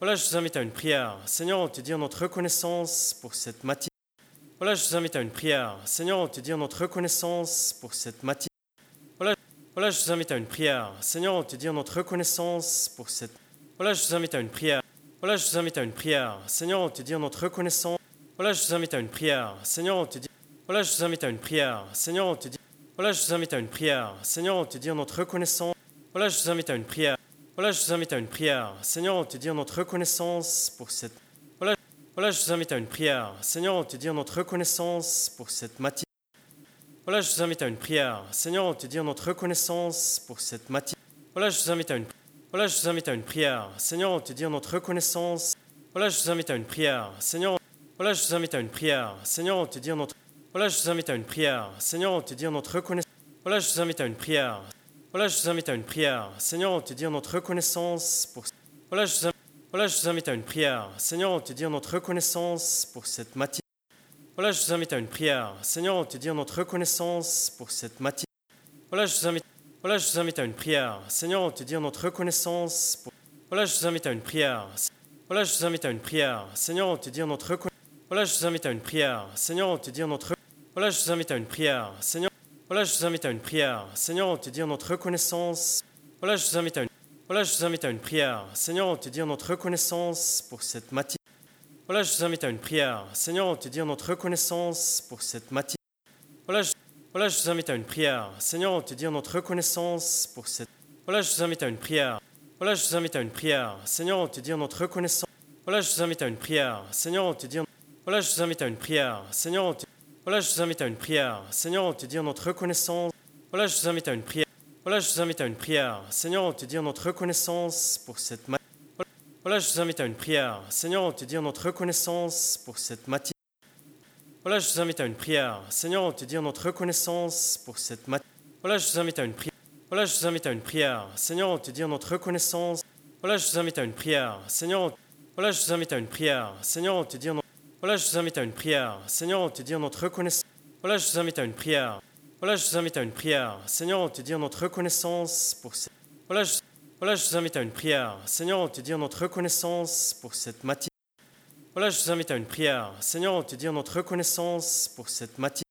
Voilà, je vous invite à une prière. Seigneur, on te dit notre reconnaissance pour cette matinée. Voilà, je vous invite à une prière. Seigneur, on te dit notre reconnaissance pour cette matinée. Voilà, voilà, je vous invite à une prière. Seigneur, on te dit notre reconnaissance pour cette. Voilà, je vous invite à une prière. Voilà, je vous invite à une prière. Seigneur, on te dit notre reconnaissance. Voilà, je vous invite à une prière. Seigneur, on te dit. Voilà, je vous invite à une prière. Seigneur, on te dit. Voilà, je vous invite à une prière. Seigneur, on te dit notre reconnaissance. Voilà, je vous invite à une prière. Voilà, je vous invite à une prière. Seigneur, on te dit notre reconnaissance pour cette. Voilà, voilà, je vous invite à une prière. Seigneur, on te dit notre reconnaissance pour cette matinée. Voilà, je vous invite à une prière. Seigneur, on te dit notre reconnaissance pour cette. Voilà, je vous invite à une. Voilà, je vous invite à une prière. Seigneur, on te dit notre reconnaissance. Voilà, je vous invite à une prière. Seigneur, voilà, je vous invite à une prière. Seigneur, on te dit notre. Voilà, je vous invite à une prière. Seigneur, on te dit notre reconnaissance. Voilà, je vous invite à une prière. Voilà, je vous invite à une prière. Seigneur, on te dit notre reconnaissance pour. Voilà, je. Voilà, je vous invite à une prière. Seigneur, on te dit notre reconnaissance pour cette matinée. Voilà, je vous invite à une prière. Seigneur, on te dit notre reconnaissance pour cette matinée. Voilà, je vous invite. Voilà, je vous invite à une prière. Seigneur, on te dit notre reconnaissance pour. Voilà, je vous invite à une prière. Voilà, je vous invite à une prière. Seigneur, on te dit notre reconnaissance. Voilà, je vous invite à une prière. Seigneur, on te dit notre. Voilà, je vous invite à une prière. Seigneur. Voilà, je vous invite à une prière. Seigneur, on te dit notre reconnaissance. Voilà, je vous invite à une. Voilà, je vous invite à une prière. Seigneur, on te dit notre reconnaissance pour cette matinée. Voilà, je vous invite à une prière. Seigneur, on te dit notre reconnaissance pour cette matinée. Voilà, je, voilà, je vous invite à une prière. Seigneur, on te dit notre reconnaissance pour cette. Voilà, je vous invite à une prière. Voilà, je vous invite à une prière. Seigneur, on te dit notre reconnaissance. Voilà, je vous invite à une prière. Seigneur, on te dit. Voilà, je vous invite à une prière. Seigneur, on te. Voilà, je vous invite à une prière. Seigneur, on te dit notre reconnaissance. Voilà, je vous invite à une prière. Voilà, je vous invite à une prière. Seigneur, on te dit notre reconnaissance pour cette matinée. Voilà, je vous invite à une prière. Seigneur, on te dit notre reconnaissance pour cette matinée. Voilà, je vous invite à une prière. Seigneur, on te dit notre reconnaissance pour cette matinée. Voilà, je vous invite à une prière. Voilà, je vous invite à une prière. Seigneur, on te dit notre reconnaissance. Voilà, je vous invite à une prière. Seigneur, on... voilà, je vous invite à une prière. Seigneur, on te dit notre... Voilà, je vous invite à une prière. Seigneur, on te dit notre reconnaissance. Voilà, je vous invite à une prière. Voilà, je vous invite à une prière. Seigneur, on te dit notre reconnaissance pour cette. Voilà, voilà, je vous invite à une prière. Seigneur, on te dit notre reconnaissance pour cette matinée. Voilà, je vous invite à une prière. Seigneur, on te dit notre reconnaissance pour cette matinée.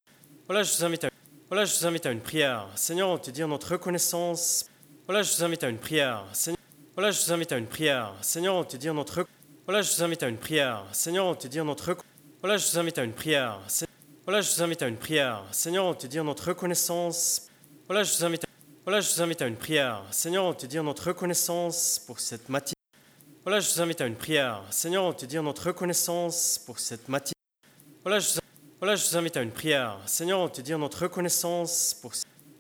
Voilà, je vous invite à. Voilà, je vous invite à une prière. Seigneur, on te dit notre reconnaissance. Voilà, je vous invite à une prière. Seigneur. Voilà, je vous invite à une prière. Seigneur, on te dit notre. Voilà, je vous invite à une prière. Seigneur, on te dit notre. Voilà, je vous invite à une prière. Voilà, je vous invite à une prière. Seigneur, on te dit notre reconnaissance. Voilà, je vous invite à... Voilà, je vous invite à une prière. Seigneur, on te dit notre reconnaissance pour cette matinée. Voilà, je vous invite à une prière. Seigneur, on te dit notre reconnaissance pour cette matinée. Voilà, je vous... voilà, je vous invite à une prière. Seigneur, on te dit notre reconnaissance pour...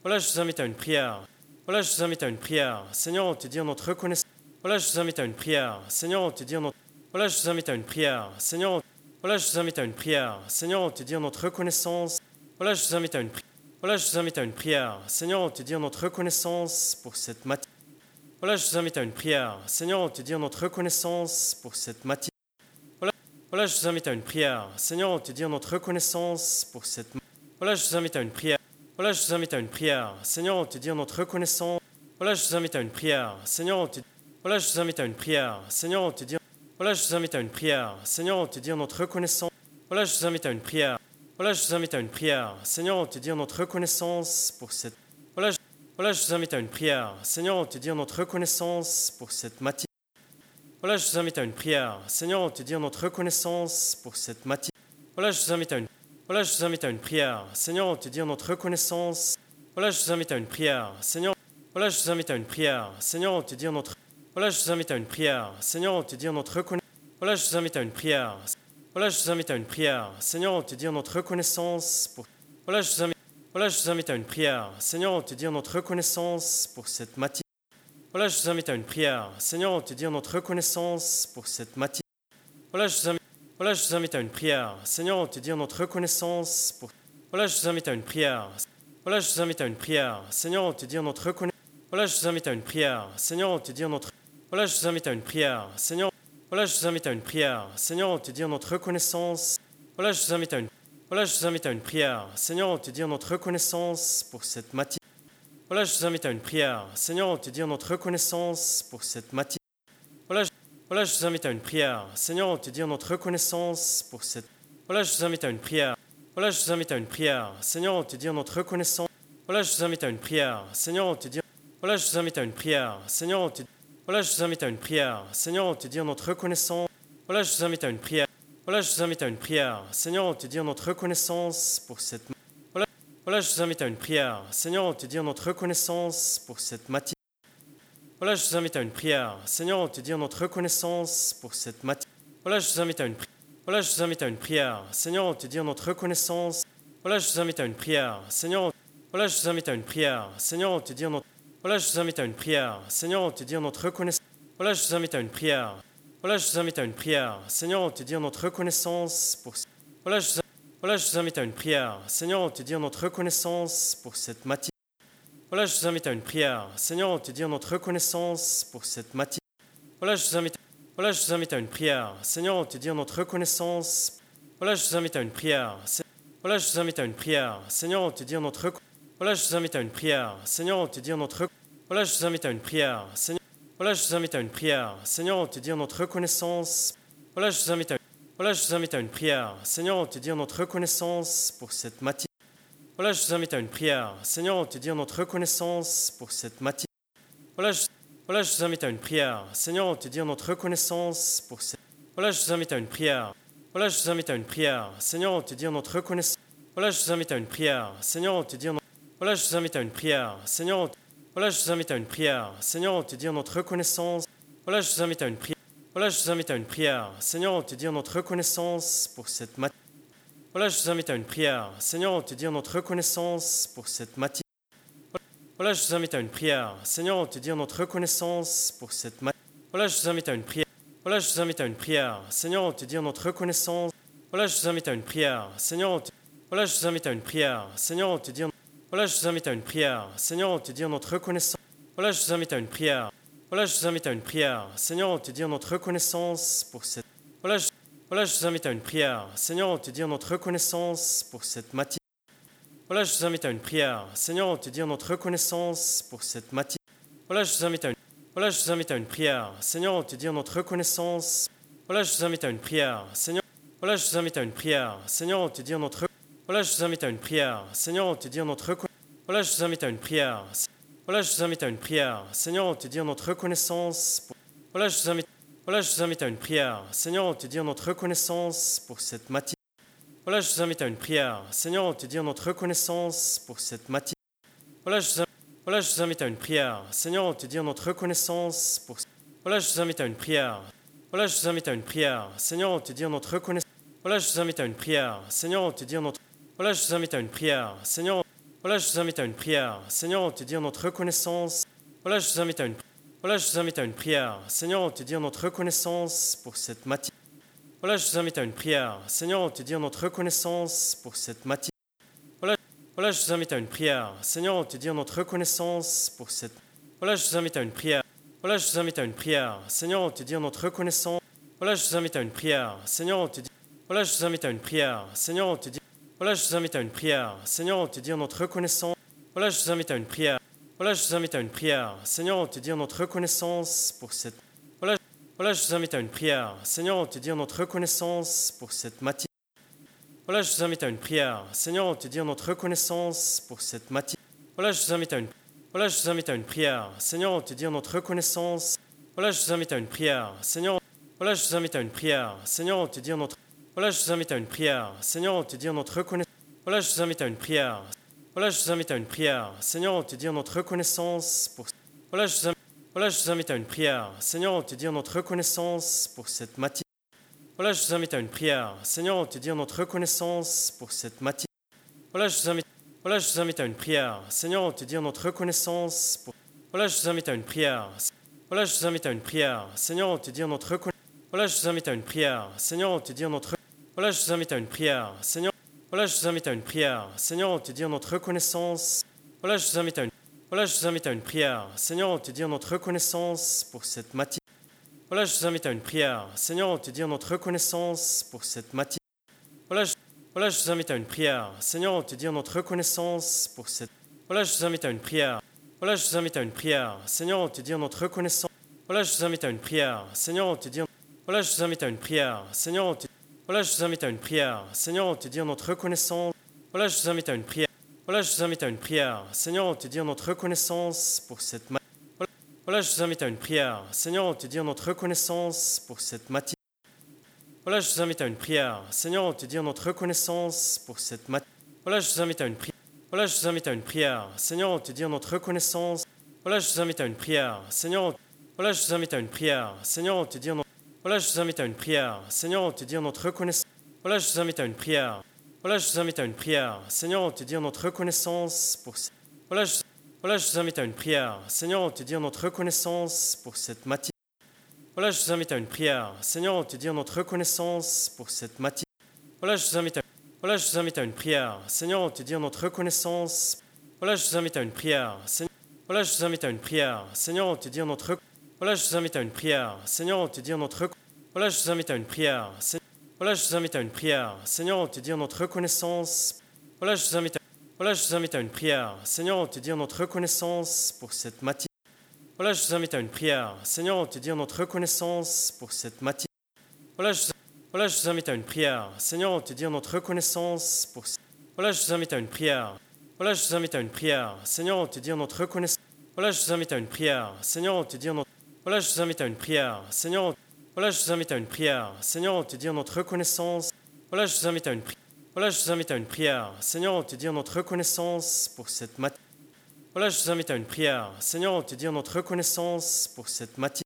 Voilà, je vous invite à une prière. Voilà, je vous invite à une prière. Seigneur, on te dit notre reconnaissance. Voilà, je vous invite à une prière. Seigneur, on te dit notre... Voilà, je vous invite à une prière. Seigneur. Voilà, je vous invite à une prière. Seigneur, on te dit notre reconnaissance. Voilà, je vous invite à une prière. Voilà, je vous invite à une prière. Seigneur, on te dit notre reconnaissance pour cette matinée. Voilà, je vous invite à une prière. Seigneur, on te dit notre reconnaissance pour cette matinée. Voilà, voilà, je vous invite à une prière. Seigneur, on te dit notre reconnaissance pour cette Voilà, je vous invite à une prière. Voilà, je vous invite à une prière. Seigneur, on te dit notre reconnaissance. Voilà, je vous invite à une prière. Seigneur, te Voilà, je vous invite à une prière. Seigneur, on te dit voilà, je vous invite à une prière. Seigneur, on te dit notre reconnaissance. Voilà, je vous invite à une prière. Voilà, je vous invite à une prière. Seigneur, on te dit notre reconnaissance pour cette. Voilà, voilà, je vous invite à une prière. Seigneur, on te dit notre reconnaissance pour cette matinée. Voilà, je vous invite à une prière. Seigneur, on te dit notre reconnaissance pour cette matinée. Voilà, je vous invite à une. Voilà, je vous invite à une prière. Seigneur, on te dit notre reconnaissance. Voilà, je vous invite à une prière. Seigneur. Voilà, je vous invite à une prière. Seigneur, on te dit notre. Voilà, je vous invite à une prière. Seigneur, on te dit notre reconnaissance. Voilà, je vous invite à une prière. Voilà, je vous invite à une prière. Seigneur, on te dit notre reconnaissance pour. Voilà, je vous invite. Voilà, je vous invite à une prière. Seigneur, on te dit notre reconnaissance pour cette matinée. Voilà, je vous invite à une prière. Seigneur, on te dit notre reconnaissance pour cette matinée. Voilà, je vous invite. Voilà, je vous invite à une prière. Seigneur, on te dit notre reconnaissance pour. Voilà, je vous invite à une prière. Voilà, je vous invite à une prière. Seigneur, on te dit notre reconnaissance. Voilà, je vous invite à une prière. Seigneur, on te dit notre. Voilà, je vous invite à une prière. Seigneur, voilà, je vous invite à une prière. Seigneur, on te dit notre reconnaissance. Voilà, je vous invite à une. Voilà, je vous invite à une prière. Seigneur, on te dit notre reconnaissance pour cette matinée. Voilà, je vous invite à une prière. Seigneur, on te dit notre reconnaissance pour cette matinée. Voilà, je... Voilà, je vous invite à une prière. Seigneur, on te dit notre reconnaissance pour cette. Voilà, je vous invite à une prière. Voilà, je vous invite à une prière. Seigneur, on te dit notre reconnaissance. Voilà, je vous invite à une prière. Seigneur, on te dit. Voilà, je vous invite à une prière. Seigneur, on te Voilà, je vous invite à une prière. Seigneur, on te dit notre reconnaissance. Voilà, je vous invite à une prière. Voilà, je vous invite à une prière. Seigneur, on te dit notre reconnaissance pour cette. Voilà, voilà, je vous invite à une prière. Seigneur, on te dit notre reconnaissance pour cette matinée. Voilà, je vous invite à une prière. Seigneur, on te dit notre reconnaissance pour cette matinée. Voilà, je vous invite à une prière. Voilà, je vous invite à une prière. Seigneur, on te dit notre reconnaissance. Voilà, je vous invite à une prière. Seigneur, on... voilà, je vous invite à une prière. Seigneur, on te dit notre. Voilà, je vous invite à une prière. Seigneur, on te dit notre reconnaissance. Voilà, je vous invite à une prière. Voilà, je vous invite à une prière. Seigneur, on te dit notre reconnaissance pour. Voilà, je vous... voilà, je vous invite à une prière. Seigneur, on te dit notre reconnaissance pour cette matinée. Voilà, je vous invite à une prière. Seigneur, on te dit notre reconnaissance pour cette matinée. Voilà, je vous invite. Voilà, je vous invite à une prière. Seigneur, on te dit notre reconnaissance. Voilà, je vous invite à une prière. Voilà, je vous invite à une prière. Seigneur, on te dit notre Voilà, je vous invite à une prière. Seigneur, on te dit notre Voilà, je vous invite à une prière. Seigneur. Voilà, je vous invite à une prière. Seigneur, on te dit notre reconnaissance. Voilà, je vous invite à Voilà, je vous invite à une prière. Seigneur, on te dit notre reconnaissance pour cette matinée. Voilà, je vous invite à une prière. Seigneur, on te dit notre reconnaissance pour cette matinée. Voilà je, voilà, je vous invite à une prière. Seigneur, on te dit notre reconnaissance pour cette. Voilà, je vous invite à une prière. Voilà, je vous invite à une prière. Seigneur, on te dit notre reconnaissance. Voilà, je vous invite à une prière. Seigneur, on te dit Voilà, je vous invite à une prière. Seigneur, voilà, je vous invite à une prière. Seigneur, on te dit notre reconnaissance. Voilà, je vous invite à une prière. Voilà, je vous invite à une prière. Seigneur, on te dit notre reconnaissance pour cette matinée. Voilà, je vous invite à une prière. Seigneur, on te dit notre reconnaissance pour cette matinée. Voilà, je vous invite à une prière. Seigneur, on te dit notre reconnaissance pour cette matinée. Voilà, je vous invite à une prière. Voilà, je vous invite à une prière. Seigneur, on te dit notre reconnaissance. Voilà, je vous invite à une prière. Seigneur, on te... Voilà, je vous invite à une prière. Seigneur, on te dit Voilà, je vous invite à une prière. Seigneur, on te dit notre reconnaissance. Voilà, je vous invite à une prière. Voilà, je vous invite à une prière. Seigneur, on te dit notre reconnaissance pour cette. Voilà. Voilà, je vous invite à une prière. Seigneur, on te dit notre reconnaissance pour cette matinée. Voilà, je vous invite à une prière. Seigneur, on te dit notre reconnaissance pour cette matinée. Voilà, je vous invite à une Voilà, je vous invite à une prière. Seigneur, on te dit notre reconnaissance. Voilà, je vous invite à une prière. Seigneur, voilà, je vous invite à une prière. Seigneur, on te dit notre Voilà, je vous invite à une prière. Seigneur, on te dit notre Voilà, je vous invite à une prière. Voilà, je vous invite à une prière. Seigneur, on te dit notre reconnaissance. Voilà, je vous invite voilà, je vous invite à une prière. Seigneur, on te dit notre reconnaissance pour cette matinée. Voilà, je vous invite à une prière. Seigneur, on te dit notre reconnaissance pour cette matinée. Voilà, je vous, voilà, je vous invite à une prière. Seigneur, on te dit notre reconnaissance pour. Voilà, je vous invite à une prière. Voilà, je vous invite à une prière. Seigneur, on te dit notre reconnaissance. Voilà, je vous invite à une prière. Seigneur, on te dit notre. Voilà, je vous invite à une prière. Seigneur, voilà, je vous invite à une prière. Seigneur, on te dit notre reconnaissance. Voilà, je vous invite à une. Voilà, je vous invite à une prière. Seigneur, on te dit notre reconnaissance pour cette matinée. Voilà, je vous invite à une prière. Seigneur, on te dit notre reconnaissance pour cette matinée. Voilà, voilà, je vous invite à une prière. Seigneur, on te dit notre reconnaissance pour cette. Voilà, je vous invite à une prière. Voilà, je vous invite à une prière. Seigneur, on te dit notre reconnaissance. Voilà, je vous invite à une prière. Seigneur, on te dit. Voilà, je vous invite à une prière. Seigneur, on te dit. Voilà, je vous invite à une prière. Seigneur, on te dit notre reconnaissance. Voilà, je vous invite à une prière. Voilà, je vous invite à une prière. Seigneur, on te dit notre reconnaissance pour cette. Voilà, voilà, je vous invite à une prière. Seigneur, on te dit notre reconnaissance pour cette matinée. Voilà, je vous invite à une prière. Seigneur, on te dit notre reconnaissance pour cette matinée. Voilà, je vous invite à une. Voilà, je vous invite à une prière. Seigneur, on te dit notre reconnaissance. Voilà, je vous invite à une prière. Seigneur, voilà, je vous invite à une prière. Seigneur, on te dit notre. Voilà, je vous invite à une prière. Seigneur, on te dit notre reconnaissance. Voilà, je vous invite à une prière. Voilà, je vous invite à une prière. Seigneur, on te dit notre reconnaissance pour. Voilà, je voilà, je vous invite à une prière. Seigneur, on te dit notre reconnaissance pour cette matinée. Voilà, je vous invite à une prière. Seigneur, on te dit notre reconnaissance pour cette matinée. Voilà, je vous invite, voilà, je vous invite à une prière. Seigneur, on te dit notre reconnaissance pour. Voilà, je vous invite à une prière. Voilà, je vous invite à une prière. Seigneur, on te dit notre reconnaissance. Voilà, je vous invite à une prière. Seigneur, on te dit notre. Voilà, je vous invite à une prière. Seigneur. Voilà, je vous invite à une prière. Seigneur, on te dit notre reconnaissance. Voilà, je vous invite à une, voilà, je vous invite à une prière. Seigneur, on te dit notre reconnaissance pour cette matinée. Voilà, je vous invite à une prière. Seigneur, on te dit notre reconnaissance pour cette matinée. Voilà je, voilà, je vous invite à une prière. Seigneur, on te dit notre reconnaissance pour cette. Voilà, je vous invite à une prière. Voilà, je vous invite à une prière. Seigneur, on te dit notre reconnaissance. Voilà, je vous invite à une prière. Seigneur, on te dit. Voilà, je vous invite à une prière. Seigneur, on te. Voilà, je vous invite à une prière. Seigneur, on te dit notre reconnaissance. Voilà, je vous invite à une prière. Voilà, je vous invite à une prière. Seigneur, on te dit notre reconnaissance pour cette matinée. Voilà, je vous invite à une prière. Seigneur, on te dit notre reconnaissance pour cette matinée. Voilà, je vous invite à une prière. Seigneur, on te dit notre reconnaissance pour cette matinée. Voilà, je vous invite à une prière. Voilà, je vous invite à une prière. Seigneur, on te dit notre reconnaissance. Voilà, je vous invite à une prière. Seigneur, on... voilà, je vous invite à une prière. Seigneur, on te dit notre... Voilà, je vous invite à une prière. Seigneur, on te dit notre reconnaissance. Voilà, je vous invite à une prière. Voilà, je vous invite à une prière. Seigneur, on te dit notre reconnaissance pour Voilà, je... voilà, je vous invite à une prière. Seigneur, on te dit notre reconnaissance pour cette matinée. Voilà, je vous invite à une prière. Seigneur, on te dit notre reconnaissance pour cette matinée. Voilà, je vous invite à Voilà, je vous invite à une prière. Seigneur, on te dit notre reconnaissance. Voilà, je vous invite à une prière. Seigneur... Voilà, je vous invite à une prière. Seigneur, on te dit notre Voilà, je vous invite à une prière. Seigneur, on te dit notre Voilà, je vous invite à une prière. Voilà, je vous invite à une prière. Seigneur, on te dit notre reconnaissance. Voilà, je vous invite à... Voilà, je vous invite à une prière. Seigneur, on te dit notre reconnaissance pour cette matinée. Voilà, je vous invite à une prière. Seigneur, on te dit notre reconnaissance pour cette matinée. Voilà, je... voilà, je vous invite à une prière. Seigneur, on te dit notre reconnaissance pour Voilà, je vous invite à une prière. Voilà, je vous invite à une prière. Seigneur, on te dit notre reconnaissance. Voilà, je vous invite à une prière. Seigneur, on te dit notre... Voilà, je vous invite à une prière. Seigneur. Voilà, je vous invite à une prière. Seigneur, on te dit notre reconnaissance. Voilà, je vous invite à une prière. Voilà, je vous invite à une prière. Seigneur, on te dit notre reconnaissance pour cette matinée. Voilà, je vous invite à une prière. Seigneur, on te dit notre reconnaissance pour cette matinée.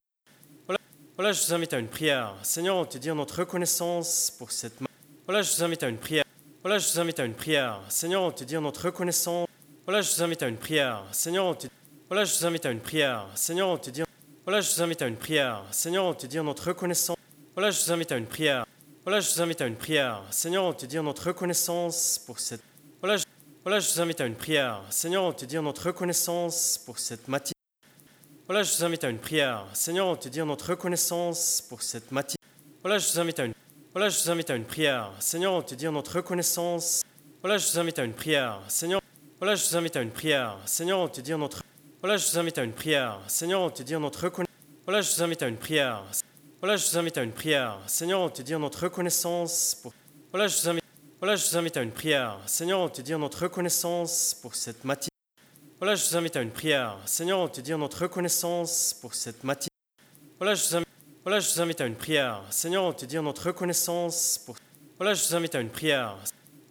Voilà, voilà, je vous invite à une prière. Seigneur, on te dit notre reconnaissance pour cette. Voilà, je vous invite à une prière. Voilà, je vous invite à une prière. Seigneur, on te dit notre reconnaissance. Voilà, je vous invite à une prière. Seigneur, te Voilà, je vous invite à une prière. Seigneur, te dit Voilà, je vous invite à une prière. Seigneur, on te dit notre reconnaissance. Voilà, je vous invite à une prière. Voilà, je vous invite à une prière. Seigneur, on te dit notre reconnaissance pour cette Voilà. Voilà, je vous invite à une prière. Seigneur, on te dit notre reconnaissance pour cette matinée. Voilà, je vous invite à une prière. Seigneur, on te dit notre reconnaissance pour cette matinée. Voilà, je vous invite à une Voilà, je vous invite à une prière. Seigneur, on te dit notre reconnaissance. Voilà, je vous invite à une prière. Seigneur, voilà, je vous invite à une prière. Seigneur, on te dit notre Voilà, je vous invite à une prière. Seigneur, on te dit notre reconnaissance. Voilà, je vous invite à une prière. Voilà, je vous invite à une prière. Seigneur, on te dit notre reconnaissance pour Voilà, je vous invite voilà, je vous invite à une prière. Seigneur, on te dit notre reconnaissance pour cette matinée. Voilà, je vous invite à une prière. Seigneur, on te dit notre reconnaissance pour cette matinée. Voilà, je vous invite, voilà, je vous invite à une prière. Seigneur, on te dit notre reconnaissance pour. Voilà, je vous invite à une prière.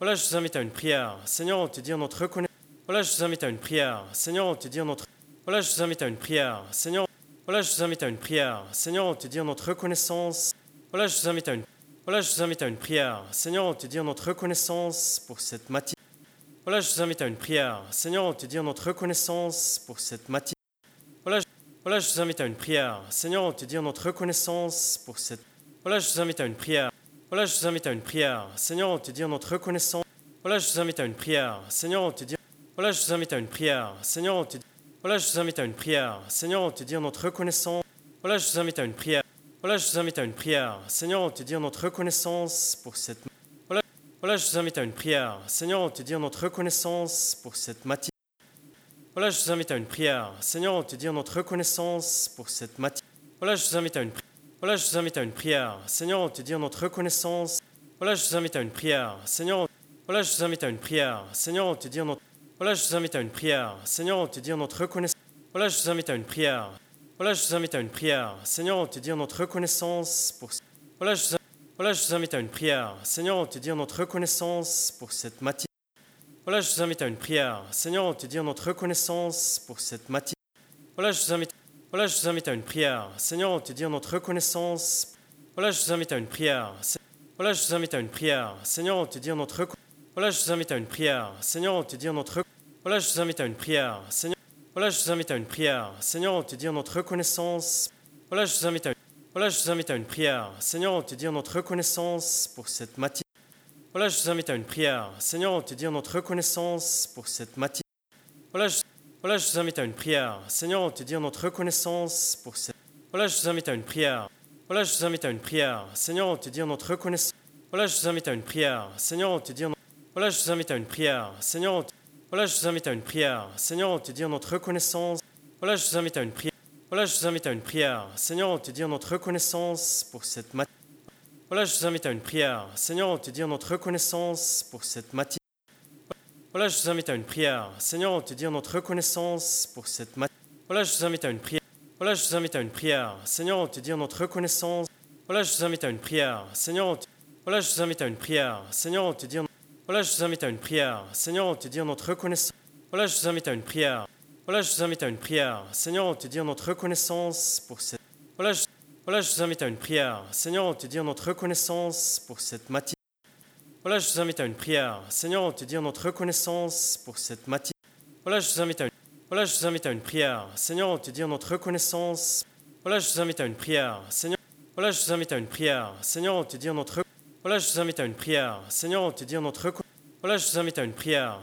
Voilà, je vous invite à une prière. Seigneur, on te dit notre reconnaissance. Voilà, je vous invite à une prière. Seigneur, on te dit notre. Voilà, je vous invite à une prière. Seigneur, voilà, je vous invite à une prière. Seigneur, on te dit notre reconnaissance. Voilà, je vous invite à une voilà, je vous invite à une prière. Seigneur, on te dit notre reconnaissance pour cette matinée. Voilà, je vous invite à une prière. Seigneur, on te dit notre reconnaissance pour cette matinée. Voilà, voilà, je vous invite à une prière. Seigneur, te dit notre reconnaissance pour cette. Voilà, je vous invite à une prière. Voilà, je vous invite à une prière. Seigneur, on te dit notre reconnaissance. Voilà, je vous invite à une prière. Seigneur, on te dit. Voilà, je vous invite à une prière. Seigneur, on te dit. Voilà, je vous invite à une prière. Seigneur, on te dit notre reconnaissance. Voilà, je vous invite à une prière. Voilà, je vous invite à une prière. Seigneur, on te dit notre reconnaissance pour cette. Voilà, voilà, je vous invite à une prière. Seigneur, on te dit notre reconnaissance pour cette matinée. Voilà, je vous invite à une prière. Seigneur, on te dit notre reconnaissance pour cette matinée. Voilà, je vous invite à une Voilà, je vous invite à une prière. Seigneur, on te dit notre reconnaissance. Voilà, je vous invite à une prière. Seigneur, voilà, je vous invite à une prière. Seigneur, on te dit notre Voilà, je vous invite à une prière. Seigneur, on te dit notre reconnaissance. Voilà, je vous invite à une prière. Voilà, je vous invite à une prière. Seigneur, on te dit notre reconnaissance pour. Voilà, je vous... voilà, je vous invite à une prière. Seigneur, on te dit notre reconnaissance pour cette matinée. Voilà, je vous invite à une prière. Seigneur, on te dit notre reconnaissance pour cette matinée. Voilà, je vous invite. Voilà, je vous invite à une prière. Seigneur, on te dit notre reconnaissance. Voilà, je vous invite à une prière. Voilà, je vous invite à une prière. Seigneur, on te dit notre. Voilà, je vous invite à une prière. Seigneur, on te dit notre. Voilà, je vous invite à une prière. Seigneur. Voilà, je vous invite à une prière. Seigneur, on te dit notre reconnaissance. Voilà, je vous invite à une, voilà, je vous invite à une prière. Seigneur, on te dit notre reconnaissance pour cette matinée. Voilà, je vous invite à une prière. Seigneur, on te dit notre reconnaissance pour cette matinée. Voilà, je, voilà, je vous invite à une prière. Seigneur, on te dit notre reconnaissance pour cette. Voilà, je vous invite à une prière. Voilà, je vous invite à une prière. Seigneur, on te dit notre reconnaissance. Voilà, je vous invite à une prière. Seigneur, on te dit. Voilà, je vous invite à une prière. Seigneur, on te voilà, je vous invite à une prière. Seigneur, te dit notre reconnaissance. Voilà, je vous invite à une prière. Voilà, je vous invite à une prière. Seigneur, te dit notre reconnaissance pour cette matinée. Voilà, je vous invite à une prière. Seigneur, te dit notre reconnaissance pour cette matinée. Voilà, je vous invite à une prière. Seigneur, te dit notre reconnaissance pour cette matinée. Voilà, je vous invite à une prière. Seigneur, te dit notre reconnaissance. Voilà, je vous invite à une prière. Seigneur, on te... Voilà, je vous invite à une prière. Seigneur, on te dit Voilà, je vous invite à une prière. Seigneur, on te dit notre reconnaissance. Voilà, je vous invite à une prière. Voilà, je vous invite à une prière. Seigneur, on te dit notre reconnaissance pour cette. Voilà, je... voilà, je vous invite à une prière. Seigneur, on te dit notre reconnaissance pour cette matinée. Voilà, je vous invite à une prière. Seigneur, on te dit notre reconnaissance pour cette matinée. Voilà, je vous invite à une. Voilà, je vous invite à une prière. Seigneur, on te dit notre reconnaissance. Voilà, je vous invite à une prière. Seigneur. Voilà, je vous invite à une prière. Seigneur, on te dit notre. Voilà, je vous invite à une prière. Seigneur, on te dit notre. Voilà, je vous invite à une prière.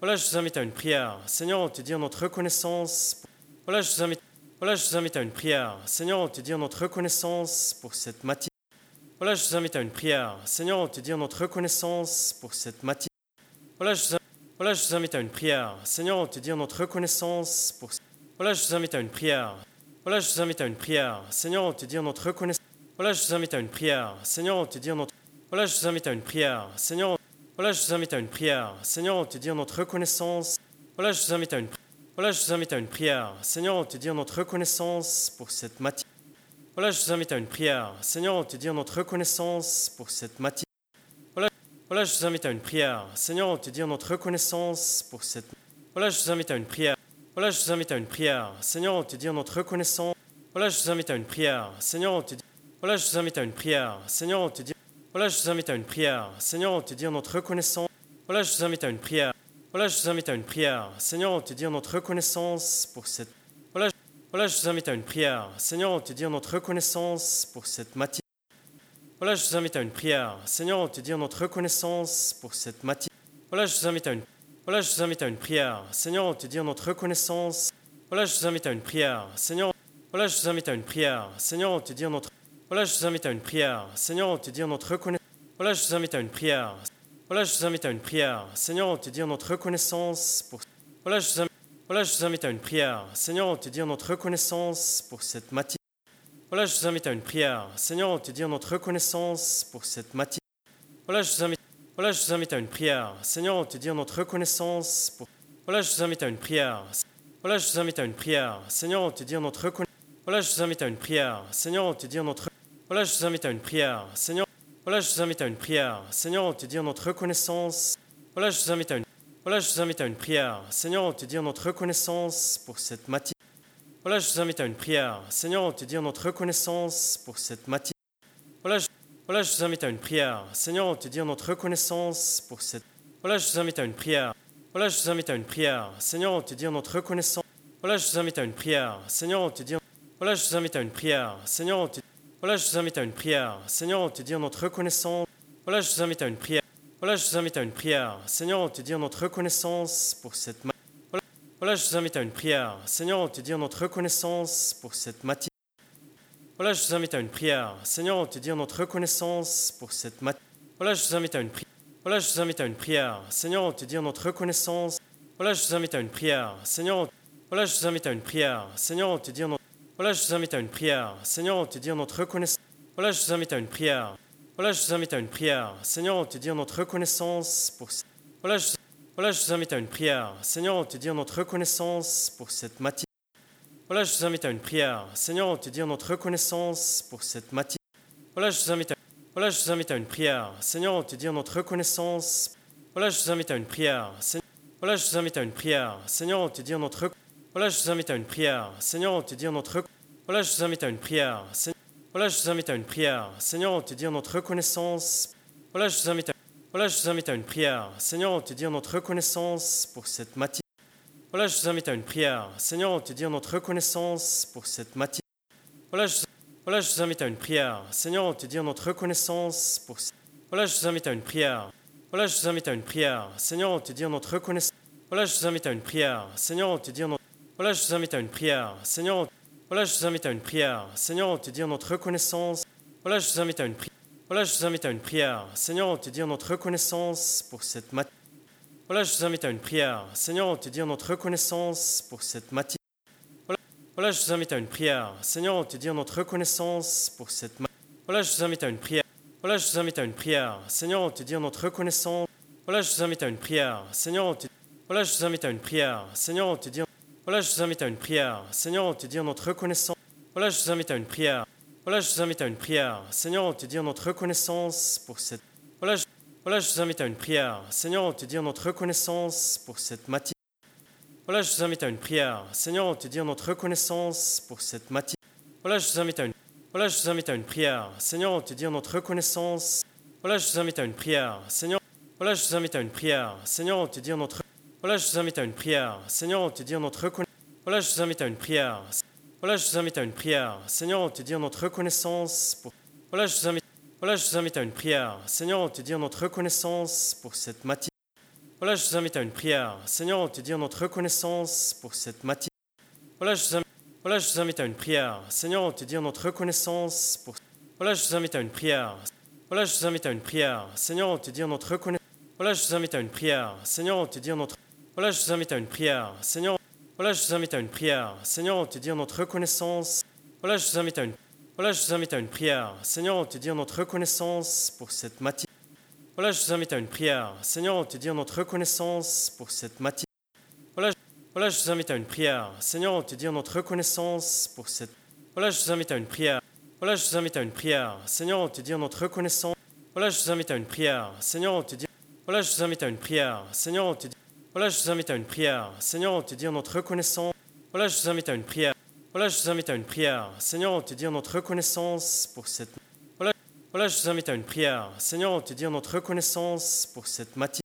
Voilà, je vous invite à une prière. Seigneur, on te dit notre reconnaissance. Voilà, je vous invite. Voilà, je vous invite à une prière. Seigneur, on te dit notre reconnaissance pour cette matinée. Voilà, je vous invite à une prière. Seigneur, on te dit notre reconnaissance pour cette matinée. Voilà, je vous invite. Voilà, je vous invite à une prière. Seigneur, on te dit notre reconnaissance pour. Voilà, je vous invite à une prière. Voilà, je vous invite à une prière. Seigneur, on te dit notre reconnaissance. Voilà, je vous invite à une prière. Seigneur, on te dit notre. Voilà, je vous invite à une prière. Seigneur, voilà, je vous invite à une prière. Seigneur, on te dit notre reconnaissance. Voilà, je vous invite à une. Voilà, prière. Seigneur, on te dit notre reconnaissance pour cette matinée. Voilà, je vous invite à une prière. Seigneur, on te dit notre reconnaissance pour cette matinée. Voilà, je vous invite à une prière. Seigneur, on te dit notre reconnaissance pour cette. Voilà, je vous invite à une prière. Voilà, je vous invite à une prière. Seigneur, on te dit notre reconnaissance. Voilà, je vous invite à une prière. Seigneur, on te dit. Voilà, je vous invite à une prière. Seigneur, on te dit. Voilà, je vous invite à une prière. Seigneur, on te dit notre reconnaissance. Voilà, je vous invite à une prière. Voilà, je vous invite à une prière. Seigneur, on te dit notre reconnaissance pour cette. Voilà, voilà, je vous invite à une prière. Seigneur, on te dit notre reconnaissance pour cette matinée. Voilà, je vous invite à une prière. Seigneur, on te dit notre reconnaissance pour cette matinée. Voilà, je vous invite à une. Voilà, je vous invite à une prière. Seigneur, on te dit notre reconnaissance. Voilà, je vous invite à une prière. Seigneur. Voilà, je vous invite à une prière. Seigneur, on te dit notre. Voilà, je vous invite à une prière. Seigneur, on te dit notre reconnaissance. Voilà, je vous invite à une prière. Voilà, je vous invite à une prière. Seigneur, on te dit notre reconnaissance pour. Voilà, je vous invite. Voilà, je vous invite à une prière. Seigneur, on te dit notre reconnaissance pour cette matinée. Voilà, je vous invite à une prière. Seigneur, on te dit notre reconnaissance pour cette matinée. Voilà, je vous invite. Voilà, je vous invite à une prière. Seigneur, on te dit notre reconnaissance pour. Voilà, je vous invite à une prière. Voilà, je vous invite à une prière. Seigneur, on te dit notre reconnaissance. Voilà, je vous invite à une prière. Seigneur, on te dit notre. Voilà, je vous invite à une prière. Seigneur. Voilà, je vous invite à une prière. Seigneur, on te dit notre reconnaissance. Voilà, je vous invite à une. Voilà, je vous invite à une prière. Seigneur, on te dit notre reconnaissance pour cette matinée. Voilà, je vous invite à une prière. Seigneur, on te dit notre reconnaissance pour cette matinée. Voilà je, voilà, je vous invite à une prière. Seigneur, on te dit notre reconnaissance. Voilà, je vous invite à une prière. Voilà, je vous invite à une prière. Seigneur, on te dit notre reconnaissance. Voilà, je vous invite à une prière. Seigneur, on te dit. Voilà, je vous invite à une prière. Seigneur, on te. Voilà, je vous invite à une prière. Seigneur, on te dit notre reconnaissance. Voilà, je vous invite à une prière. Voilà, je vous invite à une prière. Seigneur, on te dit notre reconnaissance pour cette matinée. Voilà, je vous invite à une prière. Seigneur, on te dit notre reconnaissance pour cette matinée. Voilà, je vous invite à une prière. Seigneur, on te dit notre reconnaissance pour cette matinée. Voilà, je vous invite à une prière. Voilà, je vous invite à une prière. Seigneur, on te dit notre reconnaissance. Voilà, je vous invite à une prière. Seigneur, on... voilà, je vous invite à une prière. Seigneur, on te dit notre... Voilà, je vous invite à une prière. Seigneur, on te dit notre reconnaissance. Voilà, je vous invite à une prière. Voilà, je vous invite à une prière. Seigneur, on te dit notre reconnaissance pour... Voilà, je voilà, je vous invite à une prière. Seigneur, on te dit notre reconnaissance pour cette matinée. Voilà, je vous invite à une prière. Seigneur, on te dit notre reconnaissance pour cette matinée. Voilà, je vous invite à, voilà, je vous invite à une prière. Seigneur, on te dit notre reconnaissance. Voilà, je vous invite à une prière. Voilà, je vous invite à une prière. Seigneur, on te dit notre Voilà, je vous invite à une prière. Seigneur, on te dit notre Voilà, je vous invite à une prière. Voilà, je vous invite à une prière. Seigneur, on te dit notre reconnaissance. Voilà, je vous invite à voilà, je vous invite à une prière. Seigneur, on te dit notre reconnaissance pour cette matinée. Voilà, je vous invite à une prière. Seigneur, on te dit notre reconnaissance pour cette matinée. Voilà, je, voilà, je vous invite à une prière. Seigneur, on te dit notre reconnaissance pour Voilà, je vous invite à une prière. Voilà, je vous invite à une prière. Seigneur, on te dit notre reconnaissance. Voilà, je vous invite à une prière. Seigneur, on te dit notre Voilà, je vous invite à une prière. Seigneur, voilà, je vous invite à une prière. Seigneur, on te dit notre reconnaissance. Voilà, je vous invite à une prière. Voilà, je vous invite à une prière. Seigneur, on te dit notre reconnaissance pour cette matinée. Voilà, je vous invite à une prière. Seigneur, on te dit notre reconnaissance pour cette matinée. Voilà, je vous invite à une prière. Seigneur, on te dit notre reconnaissance pour cette matinée. Voilà, je vous invite à une prière. Voilà, je vous invite à une prière. Seigneur, on te dit notre reconnaissance. Voilà, je vous invite à une prière. Seigneur, on te Voilà, je vous invite à une prière. Seigneur, te dit Voilà, je vous invite à une prière. Seigneur, on te dit notre reconnaissance. Voilà, je vous invite à une prière. Voilà, je vous invite à une prière. Seigneur, on te dit notre reconnaissance pour cette Voilà, je... voilà, je vous invite à une prière. Seigneur, on te dit notre reconnaissance pour cette matinée. Voilà, je vous invite à une prière. Seigneur, on te dit notre reconnaissance pour cette matinée. Voilà, je vous invite à une Voilà, je vous invite à une prière. Seigneur, on te dit notre reconnaissance. Voilà, je vous invite à une prière. Seigneur, voilà, je vous invite à une prière. Seigneur, on te dit notre Voilà, je vous invite à une prière. Seigneur, on te dit notre reconnaissance. Voilà, je vous invite à une prière. Voilà, je vous invite à une prière. Seigneur, on te dit notre reconnaissance pour Voilà, je vous invite Voilà, je vous invite à une prière. Seigneur, on te dit notre reconnaissance pour cette matinée. Voilà, je vous invite à une prière. Seigneur, on te dit notre reconnaissance pour cette matinée. Voilà, je vous invite, voilà, je vous invite à une prière. Seigneur, on te dit notre reconnaissance pour Voilà, je vous invite à une prière. Voilà, je vous invite à une prière. Seigneur, on te dit notre reconnaissance. Voilà, je vous invite à une prière. Seigneur, on te dit notre Voilà, je vous invite à une prière. Seigneur, voilà, je vous invite à une prière. Seigneur, on te dit notre reconnaissance. Voilà, je vous invite à une Voilà, je vous invite à une prière. Seigneur, on te dit notre reconnaissance pour cette matinée. Voilà, je vous invite à une prière. Seigneur, on te dit notre reconnaissance pour cette matinée. Voilà, voilà, je vous invite à une prière. Seigneur, te dit notre reconnaissance pour cette. Voilà, je vous invite à une prière. Voilà, je vous invite à une prière. Seigneur, on te dit notre reconnaissance. Voilà, je vous invite à une prière. Seigneur, on te dit. Voilà, je vous invite à une prière. Seigneur, on te dit. Voilà, je vous invite à une prière. Seigneur, on te dit notre reconnaissance. Voilà, je vous invite à une prière. Voilà, je vous invite à une prière. Seigneur, on te dit notre reconnaissance pour cette. Voilà, voilà, je vous invite à une prière. Seigneur, on te dit notre reconnaissance pour cette matinée.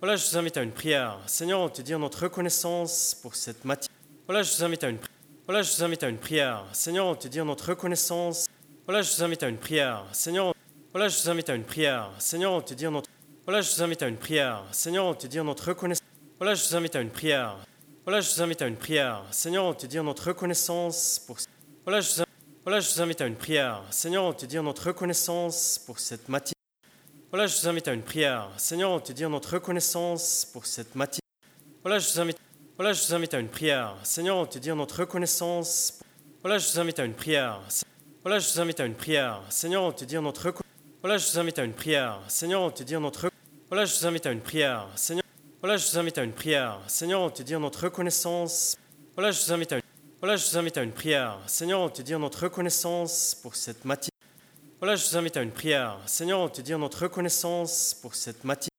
Voilà, je vous invite à une prière. Seigneur, on te dit notre reconnaissance pour cette matinée. Voilà, je vous invite à une Voilà, je vous invite à une prière. Seigneur, on te dit notre reconnaissance. Voilà, je vous invite à une prière. Seigneur, voilà, je vous invite à une prière. Seigneur, on te dit notre Voilà, je vous invite à une prière. Seigneur, on te dit notre reconnaissance. Voilà, je vous invite à une prière. Voilà, je vous invite à une prière. Seigneur, on te dit notre reconnaissance pour Voilà, je vous voilà, je vous invite à une prière. Seigneur, on te dit notre reconnaissance pour cette matinée. Voilà, je vous invite à une prière. Seigneur, on te dit notre reconnaissance pour cette matinée. Voilà, je vous invite, voilà, je vous invite à une prière. Seigneur, on te dit notre reconnaissance. Voilà, je vous invite à une prière. Voilà, je vous invite à une prière. Seigneur, on te dit notre Voilà, je vous invite à une prière. Seigneur, on te dit notre Voilà, je vous invite à une prière. Seigneur, voilà, je vous invite à une prière. Seigneur, on te dit notre reconnaissance. Voilà, je vous invite à une voilà, je vous invite à une prière. Seigneur, on te dit notre reconnaissance pour cette matinée. Voilà, je vous invite à une prière. Seigneur, on te dit notre reconnaissance pour cette matinée.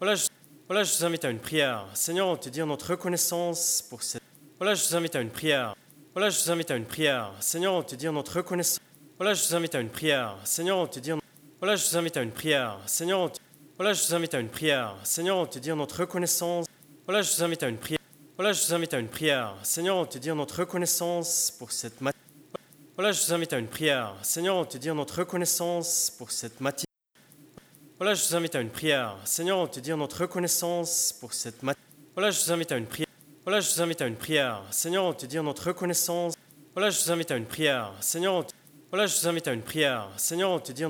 Voilà, je, voilà, je vous invite à une prière. Seigneur, on te dit notre reconnaissance pour cette. Voilà, je vous invite à une prière. Voilà, je vous invite à une prière. Seigneur, on te dit notre reconnaissance. Voilà, je vous invite à une prière. Seigneur, on te dit. Voilà, je vous invite à une prière. Seigneur, on te... Voilà, je vous invite à une prière. Seigneur, on te dit notre reconnaissance. Voilà, je vous invite à une prière. Voilà, je vous invite à une prière. Seigneur, on te dit notre reconnaissance pour cette matinée. Voilà, je vous invite à une prière. Seigneur, on te dit notre reconnaissance pour cette matinée. Voilà, je vous invite à une prière. Seigneur, on te dit notre reconnaissance pour cette matinée. Voilà, je vous invite à une prière. Voilà, je vous invite à une prière. Seigneur, on te dit notre reconnaissance. Voilà, je vous invite à une prière. Seigneur, voilà, je vous invite à une prière. Seigneur, on te dit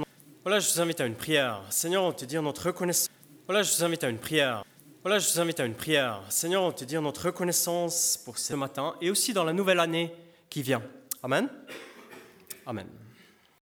voilà, je vous invite à une prière. Seigneur, on te dit notre reconnaissance. Voilà, je vous invite à une prière. Voilà, je vous invite à une prière. Seigneur, on te dit notre reconnaissance pour ce matin et aussi dans la nouvelle année qui vient. Amen. Amen.